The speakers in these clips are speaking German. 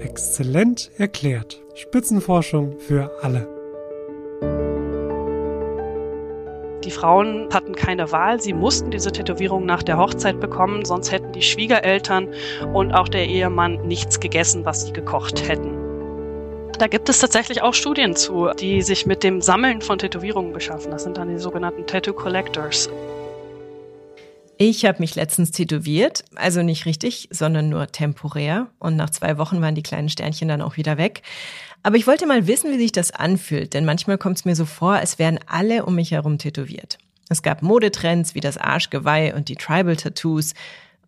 Exzellent erklärt. Spitzenforschung für alle. Die Frauen hatten keine Wahl, sie mussten diese Tätowierung nach der Hochzeit bekommen, sonst hätten die Schwiegereltern und auch der Ehemann nichts gegessen, was sie gekocht hätten. Da gibt es tatsächlich auch Studien zu, die sich mit dem Sammeln von Tätowierungen beschaffen. Das sind dann die sogenannten Tattoo Collectors. Ich habe mich letztens tätowiert, also nicht richtig, sondern nur temporär. Und nach zwei Wochen waren die kleinen Sternchen dann auch wieder weg. Aber ich wollte mal wissen, wie sich das anfühlt, denn manchmal kommt es mir so vor, als wären alle um mich herum tätowiert. Es gab Modetrends wie das Arschgeweih und die Tribal-Tattoos.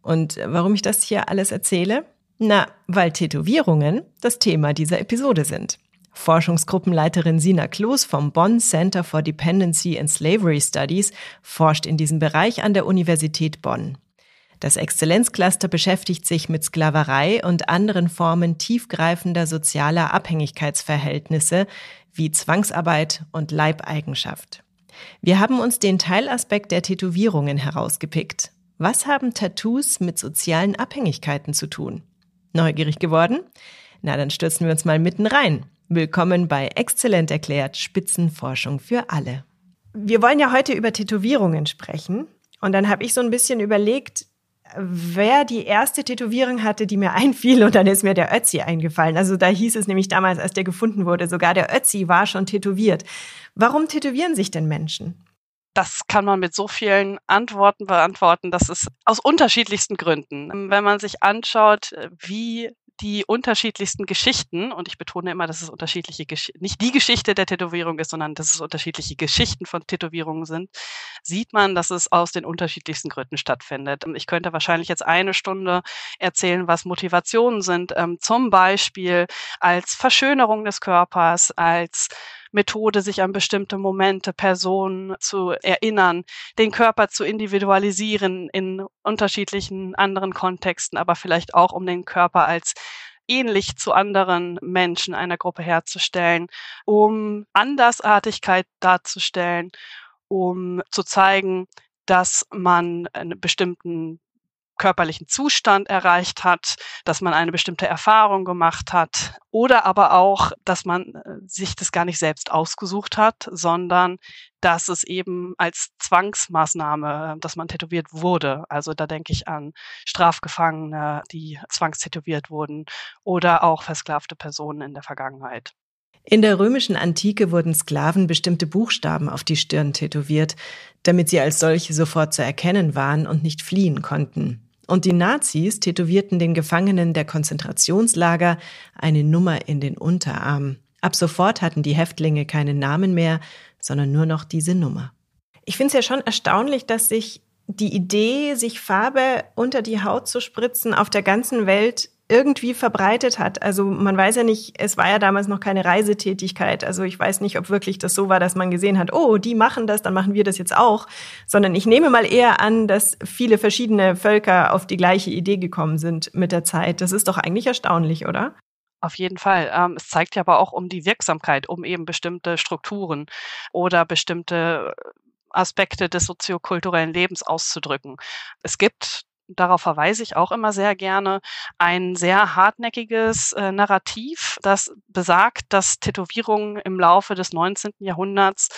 Und warum ich das hier alles erzähle? Na, weil Tätowierungen das Thema dieser Episode sind. Forschungsgruppenleiterin Sina Kloos vom Bonn Center for Dependency and Slavery Studies forscht in diesem Bereich an der Universität Bonn. Das Exzellenzcluster beschäftigt sich mit Sklaverei und anderen Formen tiefgreifender sozialer Abhängigkeitsverhältnisse wie Zwangsarbeit und Leibeigenschaft. Wir haben uns den Teilaspekt der Tätowierungen herausgepickt. Was haben Tattoos mit sozialen Abhängigkeiten zu tun? Neugierig geworden? Na, dann stürzen wir uns mal mitten rein. Willkommen bei Exzellent erklärt Spitzenforschung für alle. Wir wollen ja heute über Tätowierungen sprechen. Und dann habe ich so ein bisschen überlegt, wer die erste Tätowierung hatte, die mir einfiel. Und dann ist mir der Ötzi eingefallen. Also da hieß es nämlich damals, als der gefunden wurde, sogar der Ötzi war schon tätowiert. Warum tätowieren sich denn Menschen? Das kann man mit so vielen Antworten beantworten. Das ist aus unterschiedlichsten Gründen. Wenn man sich anschaut, wie die unterschiedlichsten Geschichten, und ich betone immer, dass es unterschiedliche Gesch nicht die Geschichte der Tätowierung ist, sondern dass es unterschiedliche Geschichten von Tätowierungen sind, sieht man, dass es aus den unterschiedlichsten Gründen stattfindet. Ich könnte wahrscheinlich jetzt eine Stunde erzählen, was Motivationen sind, ähm, zum Beispiel als Verschönerung des Körpers, als Methode, sich an bestimmte Momente, Personen zu erinnern, den Körper zu individualisieren in unterschiedlichen anderen Kontexten, aber vielleicht auch um den Körper als ähnlich zu anderen Menschen einer Gruppe herzustellen, um Andersartigkeit darzustellen, um zu zeigen, dass man einen bestimmten körperlichen Zustand erreicht hat, dass man eine bestimmte Erfahrung gemacht hat oder aber auch, dass man äh, sich das gar nicht selbst ausgesucht hat, sondern dass es eben als Zwangsmaßnahme, dass man tätowiert wurde. Also da denke ich an Strafgefangene, die zwangstätowiert wurden oder auch versklavte Personen in der Vergangenheit. In der römischen Antike wurden Sklaven bestimmte Buchstaben auf die Stirn tätowiert, damit sie als solche sofort zu erkennen waren und nicht fliehen konnten. Und die Nazis tätowierten den Gefangenen der Konzentrationslager eine Nummer in den Unterarm. Ab sofort hatten die Häftlinge keinen Namen mehr, sondern nur noch diese Nummer. Ich finde es ja schon erstaunlich, dass sich die Idee, sich Farbe unter die Haut zu spritzen, auf der ganzen Welt irgendwie verbreitet hat. Also man weiß ja nicht, es war ja damals noch keine Reisetätigkeit. Also ich weiß nicht, ob wirklich das so war, dass man gesehen hat, oh, die machen das, dann machen wir das jetzt auch. Sondern ich nehme mal eher an, dass viele verschiedene Völker auf die gleiche Idee gekommen sind mit der Zeit. Das ist doch eigentlich erstaunlich, oder? Auf jeden Fall. Ähm, es zeigt ja aber auch um die Wirksamkeit, um eben bestimmte Strukturen oder bestimmte Aspekte des soziokulturellen Lebens auszudrücken. Es gibt darauf verweise ich auch immer sehr gerne, ein sehr hartnäckiges äh, Narrativ, das besagt, dass Tätowierungen im Laufe des 19. Jahrhunderts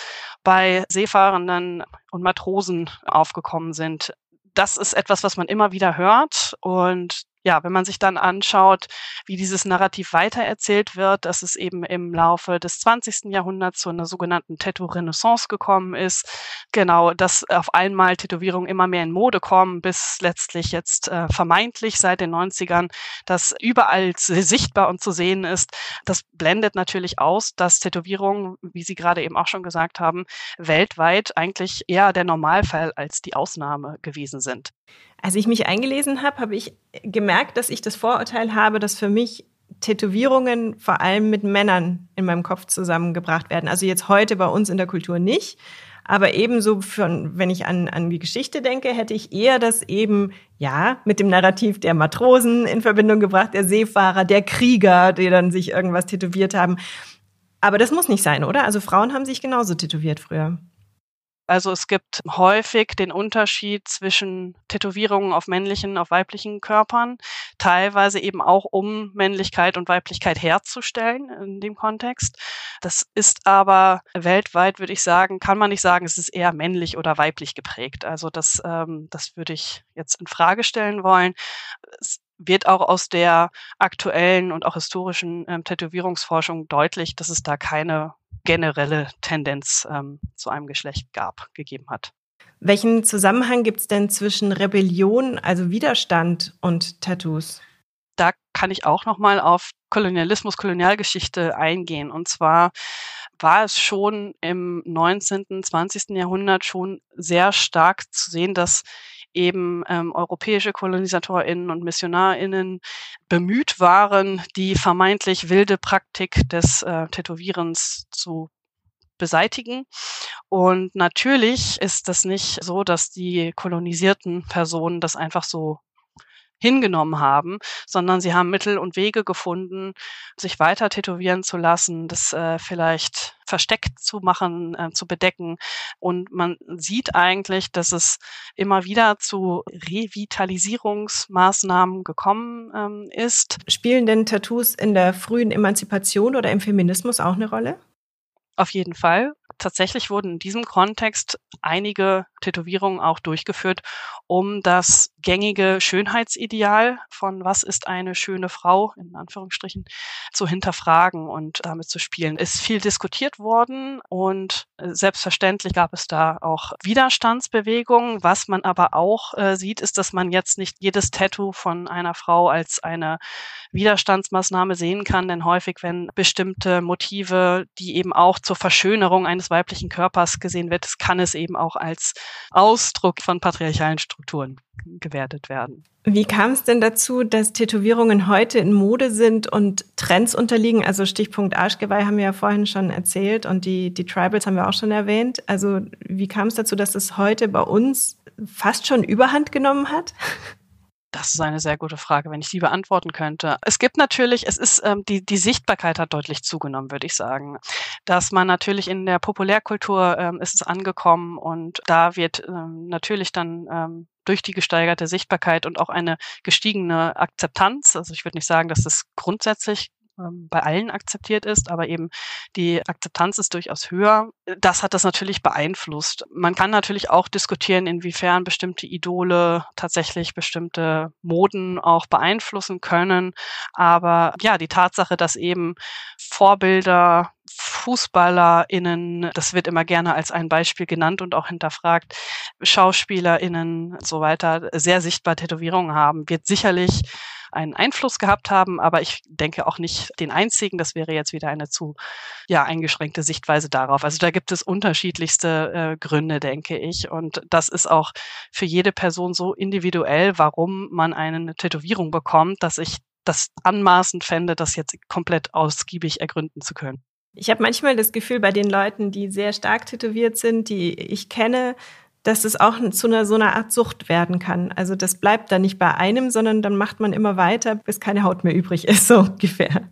bei Seefahrenden und Matrosen aufgekommen sind. Das ist etwas, was man immer wieder hört und ja, wenn man sich dann anschaut, wie dieses Narrativ weitererzählt wird, dass es eben im Laufe des 20. Jahrhunderts zu einer sogenannten Tattoo-Renaissance gekommen ist, genau, dass auf einmal Tätowierungen immer mehr in Mode kommen, bis letztlich jetzt äh, vermeintlich seit den 90ern das überall sichtbar und zu sehen ist. Das blendet natürlich aus, dass Tätowierungen, wie Sie gerade eben auch schon gesagt haben, weltweit eigentlich eher der Normalfall als die Ausnahme gewesen sind. Als ich mich eingelesen habe, habe ich gemerkt, dass ich das Vorurteil habe, dass für mich Tätowierungen vor allem mit Männern in meinem Kopf zusammengebracht werden. Also jetzt heute bei uns in der Kultur nicht. Aber ebenso, von, wenn ich an, an die Geschichte denke, hätte ich eher das eben, ja, mit dem Narrativ der Matrosen in Verbindung gebracht, der Seefahrer, der Krieger, die dann sich irgendwas tätowiert haben. Aber das muss nicht sein, oder? Also Frauen haben sich genauso tätowiert früher. Also es gibt häufig den Unterschied zwischen Tätowierungen auf männlichen, auf weiblichen Körpern, teilweise eben auch um Männlichkeit und Weiblichkeit herzustellen in dem Kontext. Das ist aber weltweit, würde ich sagen, kann man nicht sagen, es ist eher männlich oder weiblich geprägt. Also das, ähm, das würde ich jetzt in Frage stellen wollen. Es wird auch aus der aktuellen und auch historischen ähm, Tätowierungsforschung deutlich, dass es da keine generelle Tendenz ähm, zu einem Geschlecht gab, gegeben hat. Welchen Zusammenhang gibt es denn zwischen Rebellion, also Widerstand und Tattoos? Da kann ich auch noch mal auf Kolonialismus, Kolonialgeschichte eingehen. Und zwar war es schon im 19., 20. Jahrhundert schon sehr stark zu sehen, dass eben ähm, europäische KolonisatorInnen und MissionarInnen bemüht waren, die vermeintlich wilde Praktik des äh, Tätowierens zu beseitigen. Und natürlich ist das nicht so, dass die kolonisierten Personen das einfach so hingenommen haben, sondern sie haben Mittel und Wege gefunden, sich weiter tätowieren zu lassen, das äh, vielleicht versteckt zu machen, äh, zu bedecken. Und man sieht eigentlich, dass es immer wieder zu Revitalisierungsmaßnahmen gekommen ähm, ist. Spielen denn Tattoos in der frühen Emanzipation oder im Feminismus auch eine Rolle? Auf jeden Fall. Tatsächlich wurden in diesem Kontext einige Tätowierungen auch durchgeführt, um das gängige Schönheitsideal von was ist eine schöne Frau in Anführungsstrichen zu hinterfragen und damit zu spielen. Ist viel diskutiert worden und selbstverständlich gab es da auch Widerstandsbewegungen. Was man aber auch äh, sieht, ist, dass man jetzt nicht jedes Tattoo von einer Frau als eine Widerstandsmaßnahme sehen kann, denn häufig, wenn bestimmte Motive, die eben auch zur Verschönerung eines weiblichen Körpers gesehen wird, kann es eben auch als Ausdruck von patriarchalen Strukturen gewertet werden. Wie kam es denn dazu, dass Tätowierungen heute in Mode sind und Trends unterliegen? Also Stichpunkt Arschgeweih haben wir ja vorhin schon erzählt und die, die Tribals haben wir auch schon erwähnt. Also wie kam es dazu, dass es heute bei uns fast schon Überhand genommen hat? Das ist eine sehr gute Frage, wenn ich die beantworten könnte. Es gibt natürlich, es ist ähm, die die Sichtbarkeit hat deutlich zugenommen, würde ich sagen. Dass man natürlich in der Populärkultur ähm, ist es angekommen und da wird ähm, natürlich dann ähm, durch die gesteigerte Sichtbarkeit und auch eine gestiegene Akzeptanz. Also ich würde nicht sagen, dass das grundsätzlich ähm, bei allen akzeptiert ist, aber eben die Akzeptanz ist durchaus höher. Das hat das natürlich beeinflusst. Man kann natürlich auch diskutieren, inwiefern bestimmte Idole tatsächlich bestimmte Moden auch beeinflussen können. Aber ja, die Tatsache, dass eben Vorbilder FußballerInnen, das wird immer gerne als ein Beispiel genannt und auch hinterfragt, SchauspielerInnen und so weiter, sehr sichtbar Tätowierungen haben, wird sicherlich einen Einfluss gehabt haben, aber ich denke auch nicht den einzigen. Das wäre jetzt wieder eine zu ja, eingeschränkte Sichtweise darauf. Also da gibt es unterschiedlichste äh, Gründe, denke ich. Und das ist auch für jede Person so individuell, warum man eine Tätowierung bekommt, dass ich das anmaßend fände, das jetzt komplett ausgiebig ergründen zu können. Ich habe manchmal das Gefühl, bei den Leuten, die sehr stark tätowiert sind, die ich kenne, dass es auch zu einer so einer Art Sucht werden kann. Also das bleibt dann nicht bei einem, sondern dann macht man immer weiter, bis keine Haut mehr übrig ist, so ungefähr.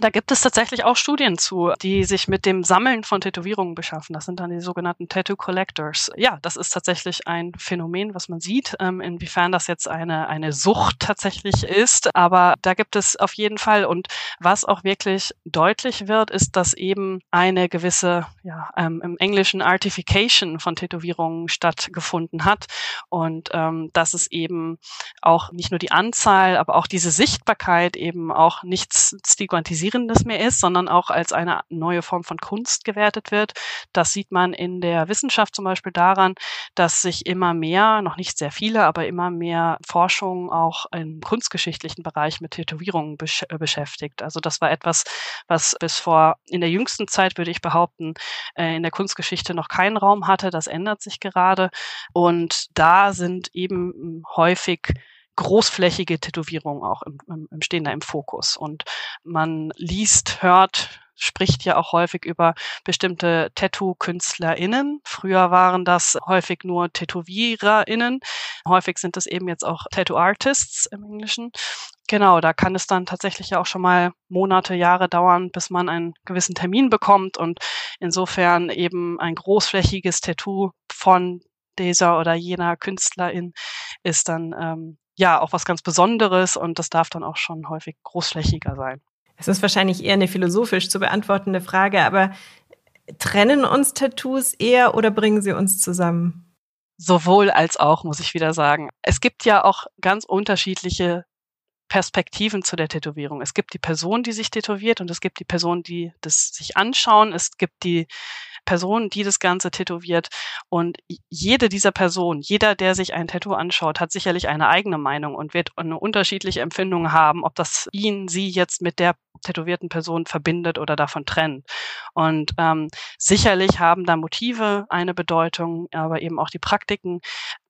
Da gibt es tatsächlich auch Studien zu, die sich mit dem Sammeln von Tätowierungen beschaffen. Das sind dann die sogenannten Tattoo Collectors. Ja, das ist tatsächlich ein Phänomen, was man sieht, ähm, inwiefern das jetzt eine, eine Sucht tatsächlich ist. Aber da gibt es auf jeden Fall. Und was auch wirklich deutlich wird, ist, dass eben eine gewisse, ja, ähm, im Englischen Artification von Tätowierungen stattgefunden hat. Und ähm, dass es eben auch nicht nur die Anzahl, aber auch diese Sichtbarkeit eben auch nichts stigmatisiert Faszinierendes mehr ist, sondern auch als eine neue Form von Kunst gewertet wird. Das sieht man in der Wissenschaft zum Beispiel daran, dass sich immer mehr, noch nicht sehr viele, aber immer mehr Forschung auch im kunstgeschichtlichen Bereich mit Tätowierungen besch äh, beschäftigt. Also das war etwas, was bis vor in der jüngsten Zeit, würde ich behaupten, äh, in der Kunstgeschichte noch keinen Raum hatte. Das ändert sich gerade. Und da sind eben häufig großflächige Tätowierungen auch im, im, im, stehen da im Fokus. Und man liest, hört, spricht ja auch häufig über bestimmte Tattoo-KünstlerInnen. Früher waren das häufig nur TätowiererInnen. Häufig sind es eben jetzt auch Tattoo-Artists im Englischen. Genau, da kann es dann tatsächlich ja auch schon mal Monate, Jahre dauern, bis man einen gewissen Termin bekommt und insofern eben ein großflächiges Tattoo von dieser oder jener Künstlerin ist dann ähm, ja auch was ganz Besonderes und das darf dann auch schon häufig großflächiger sein. Es ist wahrscheinlich eher eine philosophisch zu beantwortende Frage, aber trennen uns Tattoos eher oder bringen sie uns zusammen? Sowohl als auch, muss ich wieder sagen. Es gibt ja auch ganz unterschiedliche Perspektiven zu der Tätowierung. Es gibt die Person, die sich tätowiert und es gibt die Person, die das sich anschauen. Es gibt die Person, die das Ganze tätowiert. Und jede dieser Personen, jeder, der sich ein Tattoo anschaut, hat sicherlich eine eigene Meinung und wird eine unterschiedliche Empfindung haben, ob das ihn, sie jetzt mit der tätowierten Person verbindet oder davon trennt. Und ähm, sicherlich haben da Motive eine Bedeutung, aber eben auch die Praktiken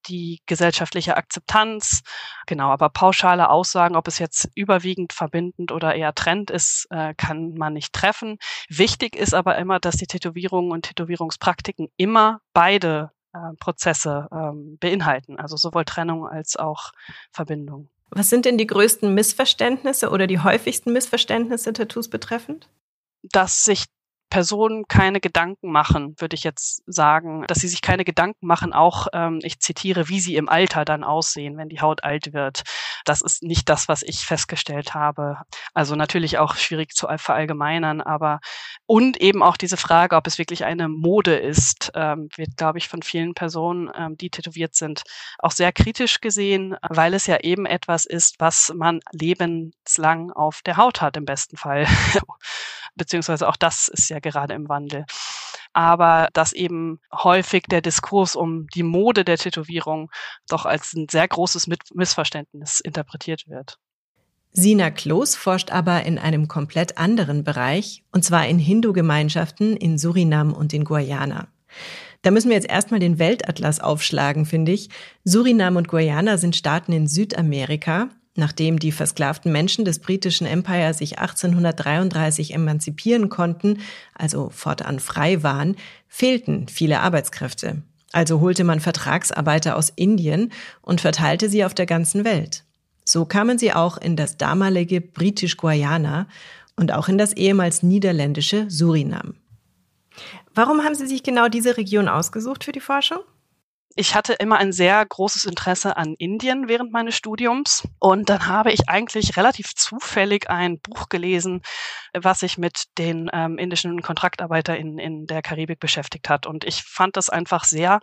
die gesellschaftliche Akzeptanz. Genau, aber pauschale Aussagen, ob es jetzt überwiegend verbindend oder eher Trend ist, äh, kann man nicht treffen. Wichtig ist aber immer, dass die Tätowierungen und Tätowierungspraktiken immer beide äh, Prozesse ähm, beinhalten, also sowohl Trennung als auch Verbindung. Was sind denn die größten Missverständnisse oder die häufigsten Missverständnisse Tattoos betreffend? Dass sich Personen keine Gedanken machen, würde ich jetzt sagen, dass sie sich keine Gedanken machen, auch, ähm, ich zitiere, wie sie im Alter dann aussehen, wenn die Haut alt wird. Das ist nicht das, was ich festgestellt habe. Also natürlich auch schwierig zu verallgemeinern, aber und eben auch diese Frage, ob es wirklich eine Mode ist, ähm, wird, glaube ich, von vielen Personen, ähm, die tätowiert sind, auch sehr kritisch gesehen, weil es ja eben etwas ist, was man lebenslang auf der Haut hat, im besten Fall. beziehungsweise auch das ist ja gerade im Wandel. Aber dass eben häufig der Diskurs um die Mode der Tätowierung doch als ein sehr großes Missverständnis interpretiert wird. Sina Kloß forscht aber in einem komplett anderen Bereich, und zwar in Hindu-Gemeinschaften in Surinam und in Guyana. Da müssen wir jetzt erstmal den Weltatlas aufschlagen, finde ich. Surinam und Guyana sind Staaten in Südamerika Nachdem die versklavten Menschen des britischen Empire sich 1833 emanzipieren konnten, also fortan frei waren, fehlten viele Arbeitskräfte. Also holte man Vertragsarbeiter aus Indien und verteilte sie auf der ganzen Welt. So kamen sie auch in das damalige Britisch-Guayana und auch in das ehemals niederländische Surinam. Warum haben Sie sich genau diese Region ausgesucht für die Forschung? Ich hatte immer ein sehr großes Interesse an Indien während meines Studiums. Und dann habe ich eigentlich relativ zufällig ein Buch gelesen, was sich mit den ähm, indischen KontraktarbeiterInnen in der Karibik beschäftigt hat. Und ich fand das einfach sehr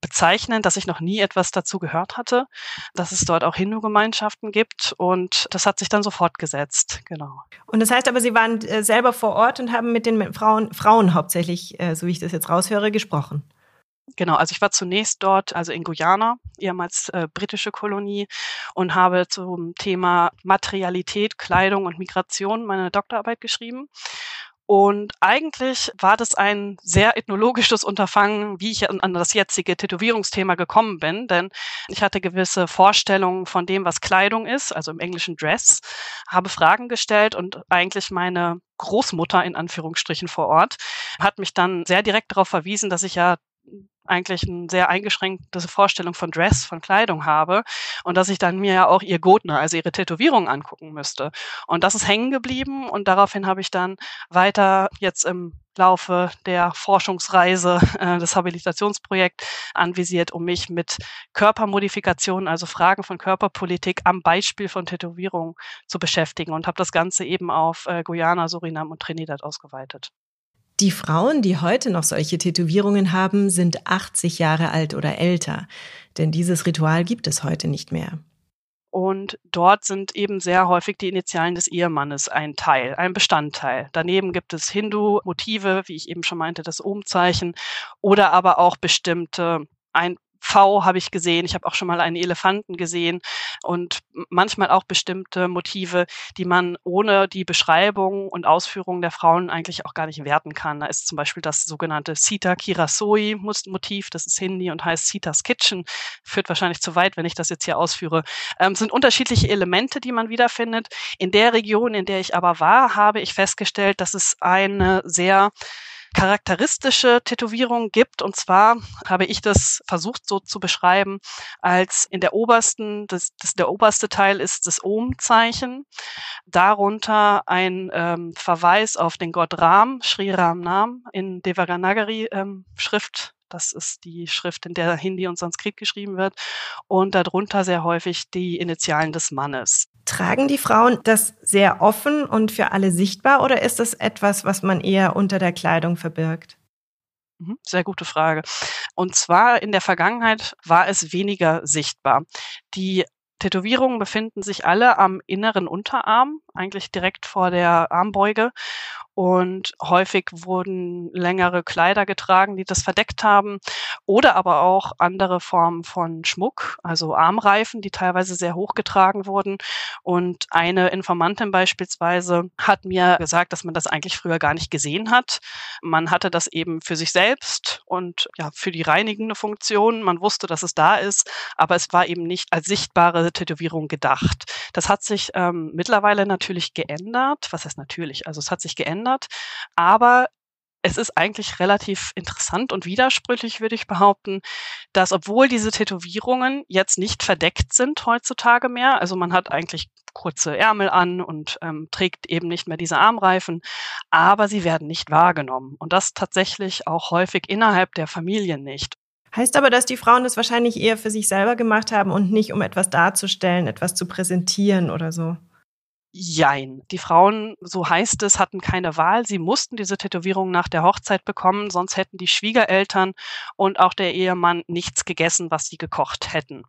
bezeichnend, dass ich noch nie etwas dazu gehört hatte, dass es dort auch Hindu-Gemeinschaften gibt und das hat sich dann so fortgesetzt, genau. Und das heißt aber, Sie waren äh, selber vor Ort und haben mit den Frauen, Frauen hauptsächlich, äh, so wie ich das jetzt raushöre, gesprochen. Genau, also ich war zunächst dort, also in Guyana, ehemals äh, britische Kolonie, und habe zum Thema Materialität, Kleidung und Migration meine Doktorarbeit geschrieben. Und eigentlich war das ein sehr ethnologisches Unterfangen, wie ich an das jetzige Tätowierungsthema gekommen bin, denn ich hatte gewisse Vorstellungen von dem, was Kleidung ist, also im englischen Dress, habe Fragen gestellt und eigentlich meine Großmutter in Anführungsstrichen vor Ort hat mich dann sehr direkt darauf verwiesen, dass ich ja eigentlich eine sehr eingeschränkte Vorstellung von Dress, von Kleidung habe und dass ich dann mir ja auch ihr Gotner, also ihre Tätowierung angucken müsste. Und das ist hängen geblieben und daraufhin habe ich dann weiter jetzt im Laufe der Forschungsreise äh, des Habilitationsprojekts anvisiert, um mich mit Körpermodifikationen, also Fragen von Körperpolitik am Beispiel von Tätowierung zu beschäftigen und habe das Ganze eben auf äh, Guyana, Surinam und Trinidad ausgeweitet. Die Frauen, die heute noch solche Tätowierungen haben, sind 80 Jahre alt oder älter, denn dieses Ritual gibt es heute nicht mehr. Und dort sind eben sehr häufig die Initialen des Ehemannes ein Teil, ein Bestandteil. Daneben gibt es Hindu-Motive, wie ich eben schon meinte, das Ohmzeichen, oder aber auch bestimmte ein V habe ich gesehen, ich habe auch schon mal einen Elefanten gesehen und manchmal auch bestimmte Motive, die man ohne die Beschreibung und Ausführung der Frauen eigentlich auch gar nicht werten kann. Da ist zum Beispiel das sogenannte Sita Kirasoi Motiv, das ist Hindi und heißt Sita's Kitchen, führt wahrscheinlich zu weit, wenn ich das jetzt hier ausführe. Ähm, sind unterschiedliche Elemente, die man wiederfindet. In der Region, in der ich aber war, habe ich festgestellt, dass es eine sehr charakteristische Tätowierungen gibt. Und zwar habe ich das versucht so zu beschreiben, als in der obersten, das, das der oberste Teil ist das Om-Zeichen. Darunter ein ähm, Verweis auf den Gott Ram, Sri Ram Nam in Devanagari ähm, Schrift das ist die Schrift, in der Hindi und Sanskrit geschrieben wird. Und darunter sehr häufig die Initialen des Mannes. Tragen die Frauen das sehr offen und für alle sichtbar oder ist das etwas, was man eher unter der Kleidung verbirgt? Mhm, sehr gute Frage. Und zwar in der Vergangenheit war es weniger sichtbar. Die Tätowierungen befinden sich alle am inneren Unterarm, eigentlich direkt vor der Armbeuge und häufig wurden längere Kleider getragen, die das verdeckt haben oder aber auch andere Formen von Schmuck, also Armreifen, die teilweise sehr hoch getragen wurden. Und eine Informantin beispielsweise hat mir gesagt, dass man das eigentlich früher gar nicht gesehen hat. Man hatte das eben für sich selbst und ja, für die reinigende Funktion. Man wusste, dass es da ist, aber es war eben nicht als sichtbare Tätowierung gedacht. Das hat sich ähm, mittlerweile natürlich geändert. Was heißt natürlich? Also es hat sich geändert verändert. Aber es ist eigentlich relativ interessant und widersprüchlich, würde ich behaupten, dass obwohl diese Tätowierungen jetzt nicht verdeckt sind heutzutage mehr, also man hat eigentlich kurze Ärmel an und ähm, trägt eben nicht mehr diese Armreifen, aber sie werden nicht wahrgenommen. Und das tatsächlich auch häufig innerhalb der Familien nicht. Heißt aber, dass die Frauen das wahrscheinlich eher für sich selber gemacht haben und nicht um etwas darzustellen, etwas zu präsentieren oder so. Jein. Die Frauen, so heißt es, hatten keine Wahl. Sie mussten diese Tätowierung nach der Hochzeit bekommen, sonst hätten die Schwiegereltern und auch der Ehemann nichts gegessen, was sie gekocht hätten.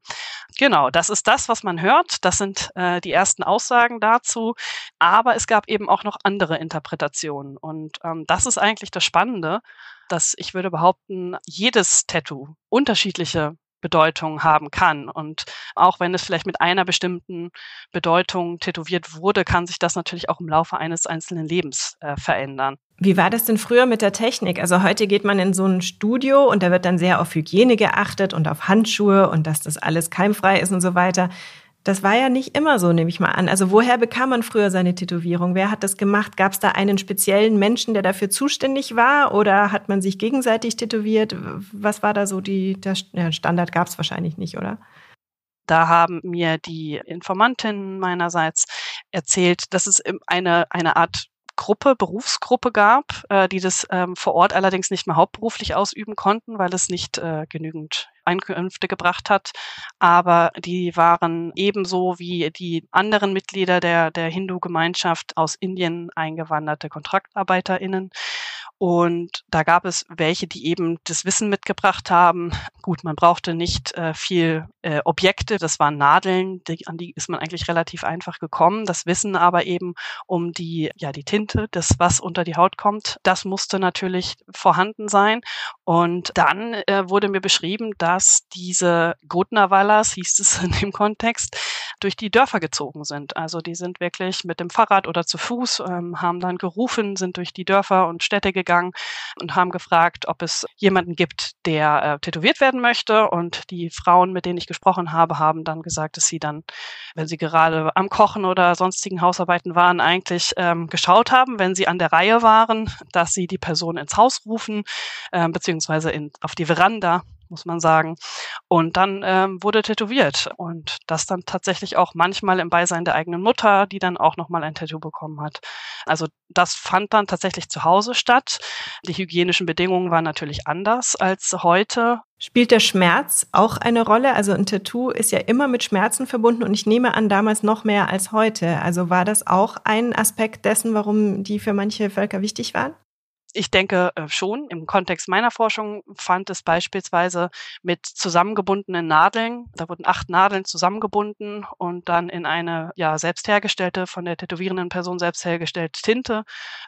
Genau, das ist das, was man hört. Das sind äh, die ersten Aussagen dazu. Aber es gab eben auch noch andere Interpretationen. Und ähm, das ist eigentlich das Spannende, dass ich würde behaupten, jedes Tattoo unterschiedliche Bedeutung haben kann. Und auch wenn es vielleicht mit einer bestimmten Bedeutung tätowiert wurde, kann sich das natürlich auch im Laufe eines einzelnen Lebens äh, verändern. Wie war das denn früher mit der Technik? Also heute geht man in so ein Studio und da wird dann sehr auf Hygiene geachtet und auf Handschuhe und dass das alles keimfrei ist und so weiter. Das war ja nicht immer so, nehme ich mal an. Also woher bekam man früher seine Tätowierung? Wer hat das gemacht? Gab es da einen speziellen Menschen, der dafür zuständig war? Oder hat man sich gegenseitig tätowiert? Was war da so die, der Standard gab es wahrscheinlich nicht, oder? Da haben mir die Informantinnen meinerseits erzählt, dass es eine, eine Art Gruppe, Berufsgruppe gab, äh, die das ähm, vor Ort allerdings nicht mehr hauptberuflich ausüben konnten, weil es nicht äh, genügend Einkünfte gebracht hat. Aber die waren ebenso wie die anderen Mitglieder der, der Hindu-Gemeinschaft aus Indien eingewanderte KontraktarbeiterInnen. Und da gab es welche, die eben das Wissen mitgebracht haben. Gut, man brauchte nicht äh, viel äh, Objekte, das waren Nadeln, die, an die ist man eigentlich relativ einfach gekommen. Das Wissen aber eben um die, ja, die Tinte, das was unter die Haut kommt, das musste natürlich vorhanden sein. Und dann äh, wurde mir beschrieben, dass diese Gotnavallas, hieß es in dem Kontext, durch die Dörfer gezogen sind. Also die sind wirklich mit dem Fahrrad oder zu Fuß, ähm, haben dann gerufen, sind durch die Dörfer und Städte gegangen und haben gefragt, ob es jemanden gibt, der äh, tätowiert werden möchte. Und die Frauen, mit denen ich gesprochen habe, haben dann gesagt, dass sie dann, wenn sie gerade am Kochen oder sonstigen Hausarbeiten waren, eigentlich ähm, geschaut haben, wenn sie an der Reihe waren, dass sie die Person ins Haus rufen, äh, beziehungsweise in, auf die Veranda muss man sagen. Und dann ähm, wurde tätowiert und das dann tatsächlich auch manchmal im Beisein der eigenen Mutter, die dann auch nochmal ein Tattoo bekommen hat. Also das fand dann tatsächlich zu Hause statt. Die hygienischen Bedingungen waren natürlich anders als heute. Spielt der Schmerz auch eine Rolle? Also ein Tattoo ist ja immer mit Schmerzen verbunden und ich nehme an, damals noch mehr als heute. Also war das auch ein Aspekt dessen, warum die für manche Völker wichtig waren? Ich denke äh, schon. Im Kontext meiner Forschung fand es beispielsweise mit zusammengebundenen Nadeln, da wurden acht Nadeln zusammengebunden und dann in eine ja selbst hergestellte, von der tätowierenden Person selbst hergestellte Tinte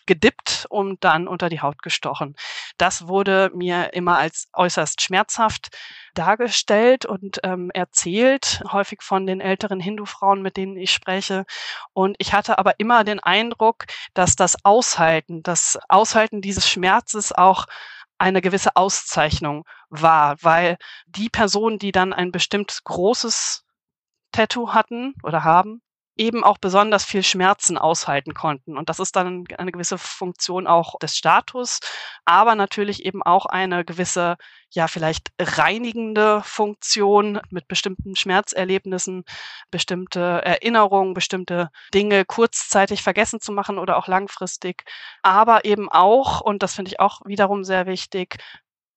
gedippt und dann unter die Haut gestochen. Das wurde mir immer als äußerst schmerzhaft dargestellt und ähm, erzählt, häufig von den älteren Hindu-Frauen, mit denen ich spreche. Und ich hatte aber immer den Eindruck, dass das Aushalten, das Aushalten dieses Schmerzes auch eine gewisse Auszeichnung war, weil die Personen, die dann ein bestimmt großes Tattoo hatten oder haben, eben auch besonders viel Schmerzen aushalten konnten. Und das ist dann eine gewisse Funktion auch des Status, aber natürlich eben auch eine gewisse, ja, vielleicht reinigende Funktion mit bestimmten Schmerzerlebnissen, bestimmte Erinnerungen, bestimmte Dinge kurzzeitig vergessen zu machen oder auch langfristig. Aber eben auch, und das finde ich auch wiederum sehr wichtig,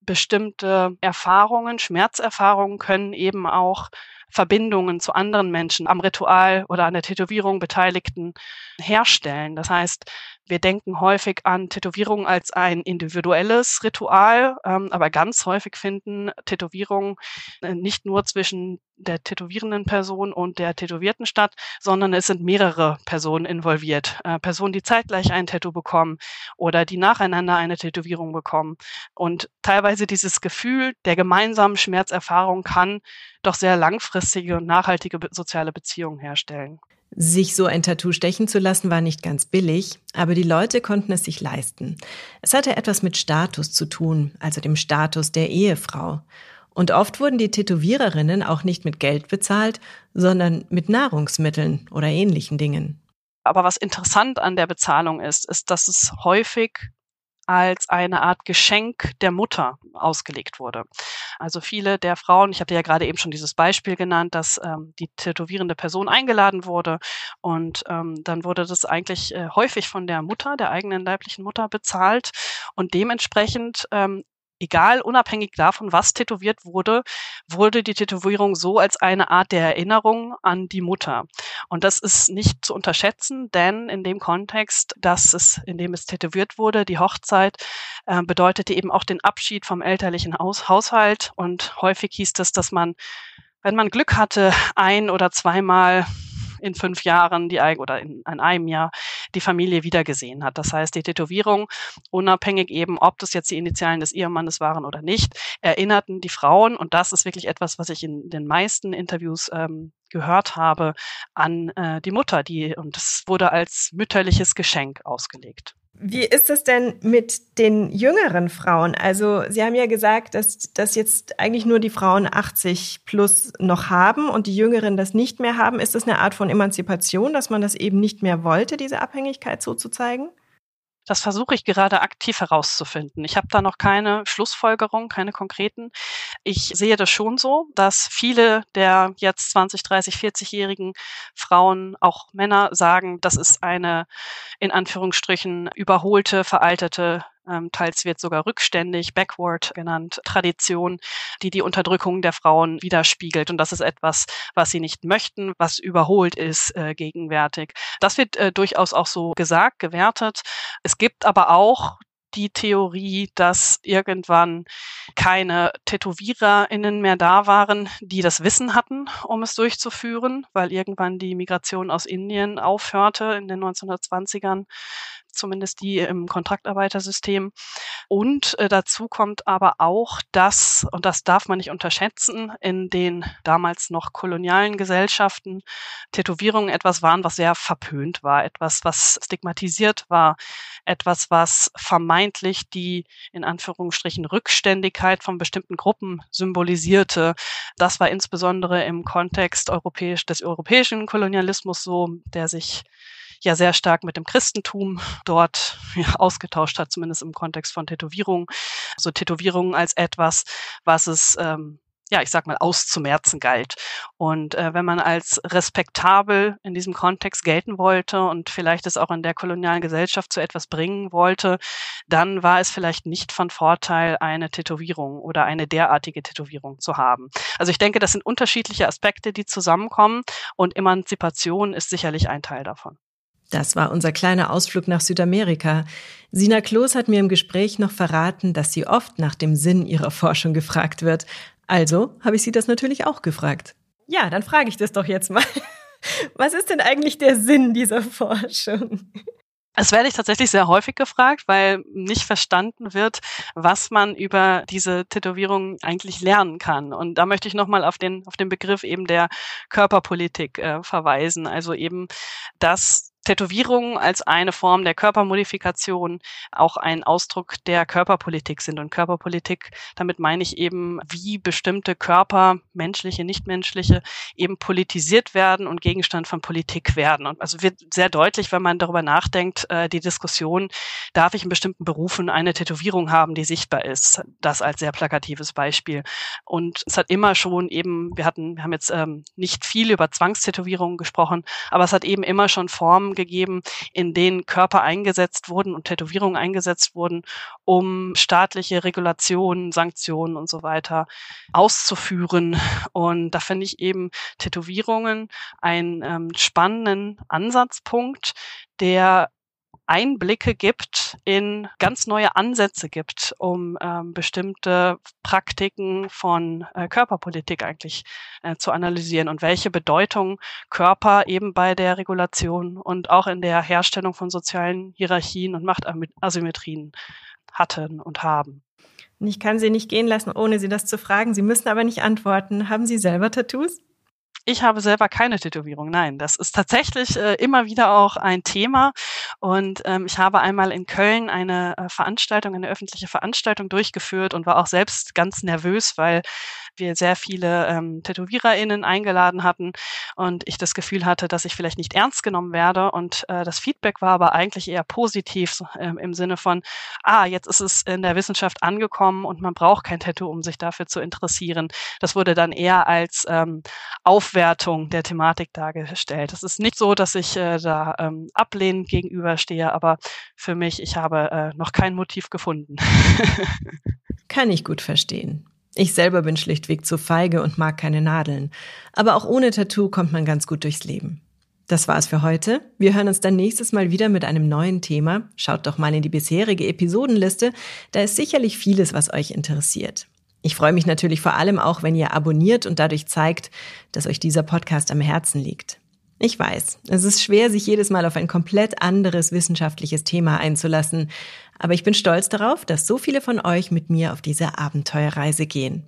bestimmte Erfahrungen, Schmerzerfahrungen können eben auch Verbindungen zu anderen Menschen am Ritual oder an der Tätowierung Beteiligten herstellen. Das heißt, wir denken häufig an Tätowierungen als ein individuelles Ritual, ähm, aber ganz häufig finden Tätowierungen äh, nicht nur zwischen der tätowierenden Person und der Tätowierten statt, sondern es sind mehrere Personen involviert. Äh, Personen, die zeitgleich ein Tattoo bekommen oder die nacheinander eine Tätowierung bekommen. Und teilweise dieses Gefühl der gemeinsamen Schmerzerfahrung kann doch sehr langfristige und nachhaltige soziale Beziehungen herstellen. Sich so ein Tattoo stechen zu lassen war nicht ganz billig, aber die Leute konnten es sich leisten. Es hatte etwas mit Status zu tun, also dem Status der Ehefrau. Und oft wurden die Tätowiererinnen auch nicht mit Geld bezahlt, sondern mit Nahrungsmitteln oder ähnlichen Dingen. Aber was interessant an der Bezahlung ist, ist, dass es häufig als eine Art Geschenk der Mutter ausgelegt wurde. Also viele der Frauen, ich hatte ja gerade eben schon dieses Beispiel genannt, dass ähm, die tätowierende Person eingeladen wurde und ähm, dann wurde das eigentlich äh, häufig von der Mutter, der eigenen leiblichen Mutter bezahlt und dementsprechend ähm, egal, unabhängig davon, was tätowiert wurde, wurde die Tätowierung so als eine Art der Erinnerung an die Mutter. Und das ist nicht zu unterschätzen, denn in dem Kontext, dass es, in dem es tätowiert wurde, die Hochzeit, äh, bedeutete eben auch den Abschied vom elterlichen Haus Haushalt. Und häufig hieß es, dass man, wenn man Glück hatte, ein oder zweimal in fünf Jahren die oder in, in einem Jahr die Familie wiedergesehen hat. Das heißt, die Tätowierung, unabhängig eben, ob das jetzt die Initialen des Ehemannes waren oder nicht, erinnerten die Frauen, und das ist wirklich etwas, was ich in den meisten Interviews ähm, gehört habe, an äh, die Mutter, die, und es wurde als mütterliches Geschenk ausgelegt. Wie ist es denn mit den jüngeren Frauen? Also Sie haben ja gesagt, dass, dass jetzt eigentlich nur die Frauen 80 plus noch haben und die Jüngeren das nicht mehr haben. Ist das eine Art von Emanzipation, dass man das eben nicht mehr wollte, diese Abhängigkeit so zu zeigen? Das versuche ich gerade aktiv herauszufinden. Ich habe da noch keine Schlussfolgerung, keine konkreten. Ich sehe das schon so, dass viele der jetzt 20, 30, 40-jährigen Frauen, auch Männer, sagen, das ist eine in Anführungsstrichen überholte, veraltete teils wird sogar rückständig, backward genannt, Tradition, die die Unterdrückung der Frauen widerspiegelt. Und das ist etwas, was sie nicht möchten, was überholt ist äh, gegenwärtig. Das wird äh, durchaus auch so gesagt, gewertet. Es gibt aber auch die Theorie, dass irgendwann keine TätowiererInnen mehr da waren, die das Wissen hatten, um es durchzuführen, weil irgendwann die Migration aus Indien aufhörte in den 1920ern zumindest die im Kontraktarbeitersystem. Und äh, dazu kommt aber auch, dass, und das darf man nicht unterschätzen, in den damals noch kolonialen Gesellschaften Tätowierungen etwas waren, was sehr verpönt war, etwas, was stigmatisiert war, etwas, was vermeintlich die in Anführungsstrichen Rückständigkeit von bestimmten Gruppen symbolisierte. Das war insbesondere im Kontext europäisch, des europäischen Kolonialismus so, der sich ja sehr stark mit dem Christentum dort ja, ausgetauscht hat, zumindest im Kontext von Tätowierungen. So Tätowierungen als etwas, was es ähm, ja, ich sag mal, auszumerzen galt. Und äh, wenn man als respektabel in diesem Kontext gelten wollte und vielleicht es auch in der kolonialen Gesellschaft zu etwas bringen wollte, dann war es vielleicht nicht von Vorteil, eine Tätowierung oder eine derartige Tätowierung zu haben. Also ich denke, das sind unterschiedliche Aspekte, die zusammenkommen und Emanzipation ist sicherlich ein Teil davon. Das war unser kleiner Ausflug nach Südamerika. Sina Kloß hat mir im Gespräch noch verraten, dass sie oft nach dem Sinn ihrer Forschung gefragt wird. Also habe ich sie das natürlich auch gefragt. Ja, dann frage ich das doch jetzt mal. Was ist denn eigentlich der Sinn dieser Forschung? Es werde ich tatsächlich sehr häufig gefragt, weil nicht verstanden wird, was man über diese Tätowierung eigentlich lernen kann. Und da möchte ich nochmal auf den, auf den Begriff eben der Körperpolitik äh, verweisen. Also eben, dass Tätowierungen als eine Form der Körpermodifikation auch ein Ausdruck der Körperpolitik sind. Und Körperpolitik, damit meine ich eben, wie bestimmte Körper, menschliche, nichtmenschliche, eben politisiert werden und Gegenstand von Politik werden. Und also wird sehr deutlich, wenn man darüber nachdenkt, äh, die Diskussion, darf ich in bestimmten Berufen eine Tätowierung haben, die sichtbar ist? Das als sehr plakatives Beispiel. Und es hat immer schon eben, wir hatten, wir haben jetzt ähm, nicht viel über Zwangstätowierungen gesprochen, aber es hat eben immer schon Formen gegeben, in denen Körper eingesetzt wurden und Tätowierungen eingesetzt wurden, um staatliche Regulationen, Sanktionen und so weiter auszuführen. Und da finde ich eben Tätowierungen einen ähm, spannenden Ansatzpunkt, der Einblicke gibt in ganz neue Ansätze gibt, um ähm, bestimmte Praktiken von äh, Körperpolitik eigentlich äh, zu analysieren und welche Bedeutung Körper eben bei der Regulation und auch in der Herstellung von sozialen Hierarchien und Machtasymmetrien hatten und haben. Ich kann Sie nicht gehen lassen, ohne Sie das zu fragen. Sie müssen aber nicht antworten. Haben Sie selber Tattoos? Ich habe selber keine Tätowierung. Nein, das ist tatsächlich äh, immer wieder auch ein Thema. Und ähm, ich habe einmal in Köln eine äh, Veranstaltung, eine öffentliche Veranstaltung durchgeführt und war auch selbst ganz nervös, weil wir sehr viele ähm, TätowiererInnen eingeladen hatten und ich das Gefühl hatte, dass ich vielleicht nicht ernst genommen werde. Und äh, das Feedback war aber eigentlich eher positiv ähm, im Sinne von, ah, jetzt ist es in der Wissenschaft angekommen und man braucht kein Tattoo, um sich dafür zu interessieren. Das wurde dann eher als ähm, Aufwertung der Thematik dargestellt. Es ist nicht so, dass ich äh, da ähm, ablehnend gegenüberstehe, aber für mich, ich habe äh, noch kein Motiv gefunden. Kann ich gut verstehen. Ich selber bin schlichtweg zu feige und mag keine Nadeln. Aber auch ohne Tattoo kommt man ganz gut durchs Leben. Das war's für heute. Wir hören uns dann nächstes Mal wieder mit einem neuen Thema. Schaut doch mal in die bisherige Episodenliste. Da ist sicherlich vieles, was euch interessiert. Ich freue mich natürlich vor allem auch, wenn ihr abonniert und dadurch zeigt, dass euch dieser Podcast am Herzen liegt. Ich weiß, es ist schwer, sich jedes Mal auf ein komplett anderes wissenschaftliches Thema einzulassen, aber ich bin stolz darauf, dass so viele von euch mit mir auf diese Abenteuerreise gehen.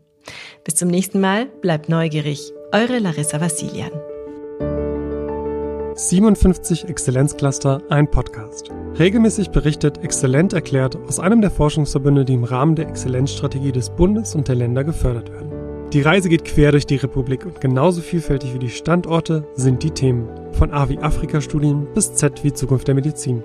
Bis zum nächsten Mal, bleibt neugierig. Eure Larissa Vassilian. 57 Exzellenzcluster, ein Podcast. Regelmäßig berichtet Exzellent erklärt aus einem der Forschungsverbünde, die im Rahmen der Exzellenzstrategie des Bundes und der Länder gefördert werden. Die Reise geht quer durch die Republik und genauso vielfältig wie die Standorte sind die Themen. Von A wie Afrika-Studien bis Z wie Zukunft der Medizin.